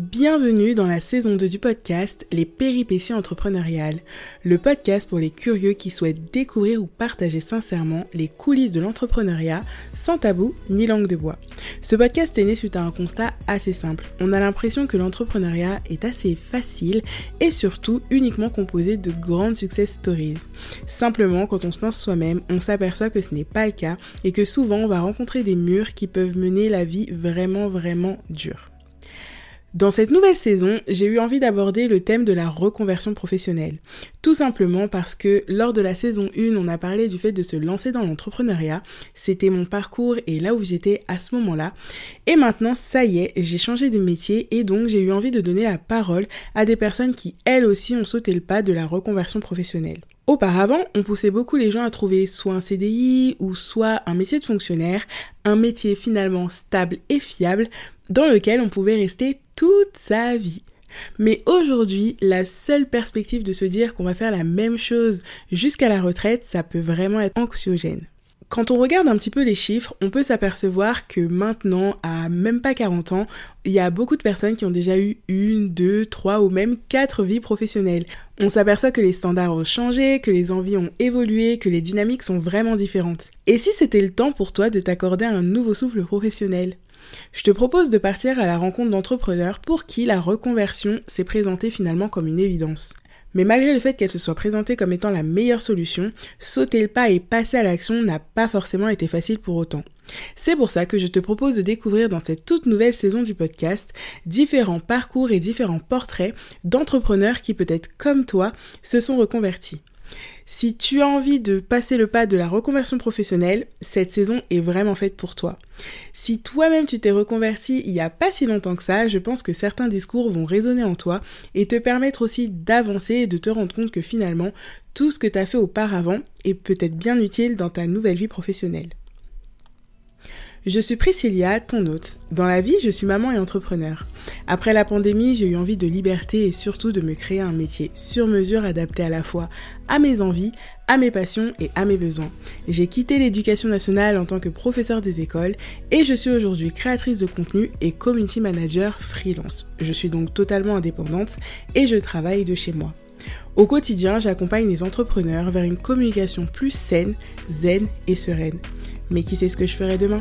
Bienvenue dans la saison 2 du podcast Les péripéties entrepreneuriales, le podcast pour les curieux qui souhaitent découvrir ou partager sincèrement les coulisses de l'entrepreneuriat sans tabou ni langue de bois. Ce podcast est né suite à un constat assez simple. On a l'impression que l'entrepreneuriat est assez facile et surtout uniquement composé de grandes success stories. Simplement, quand on se lance soi-même, on s'aperçoit que ce n'est pas le cas et que souvent on va rencontrer des murs qui peuvent mener la vie vraiment vraiment dure. Dans cette nouvelle saison, j'ai eu envie d'aborder le thème de la reconversion professionnelle. Tout simplement parce que lors de la saison 1, on a parlé du fait de se lancer dans l'entrepreneuriat. C'était mon parcours et là où j'étais à ce moment-là. Et maintenant, ça y est, j'ai changé de métier et donc j'ai eu envie de donner la parole à des personnes qui, elles aussi, ont sauté le pas de la reconversion professionnelle. Auparavant, on poussait beaucoup les gens à trouver soit un CDI ou soit un métier de fonctionnaire, un métier finalement stable et fiable dans lequel on pouvait rester toute sa vie. Mais aujourd'hui, la seule perspective de se dire qu'on va faire la même chose jusqu'à la retraite, ça peut vraiment être anxiogène. Quand on regarde un petit peu les chiffres, on peut s'apercevoir que maintenant, à même pas 40 ans, il y a beaucoup de personnes qui ont déjà eu une, deux, trois ou même quatre vies professionnelles. On s'aperçoit que les standards ont changé, que les envies ont évolué, que les dynamiques sont vraiment différentes. Et si c'était le temps pour toi de t'accorder un nouveau souffle professionnel? Je te propose de partir à la rencontre d'entrepreneurs pour qui la reconversion s'est présentée finalement comme une évidence. Mais malgré le fait qu'elle se soit présentée comme étant la meilleure solution, sauter le pas et passer à l'action n'a pas forcément été facile pour autant. C'est pour ça que je te propose de découvrir dans cette toute nouvelle saison du podcast différents parcours et différents portraits d'entrepreneurs qui peut-être comme toi se sont reconvertis. Si tu as envie de passer le pas de la reconversion professionnelle, cette saison est vraiment faite pour toi. Si toi-même tu t'es reconverti il n'y a pas si longtemps que ça, je pense que certains discours vont résonner en toi et te permettre aussi d'avancer et de te rendre compte que finalement, tout ce que tu as fait auparavant est peut-être bien utile dans ta nouvelle vie professionnelle. Je suis Priscilla, ton hôte. Dans la vie, je suis maman et entrepreneur. Après la pandémie, j'ai eu envie de liberté et surtout de me créer un métier sur mesure adapté à la fois à mes envies, à mes passions et à mes besoins. J'ai quitté l'éducation nationale en tant que professeur des écoles et je suis aujourd'hui créatrice de contenu et community manager freelance. Je suis donc totalement indépendante et je travaille de chez moi. Au quotidien, j'accompagne les entrepreneurs vers une communication plus saine, zen et sereine. Mais qui sait ce que je ferai demain?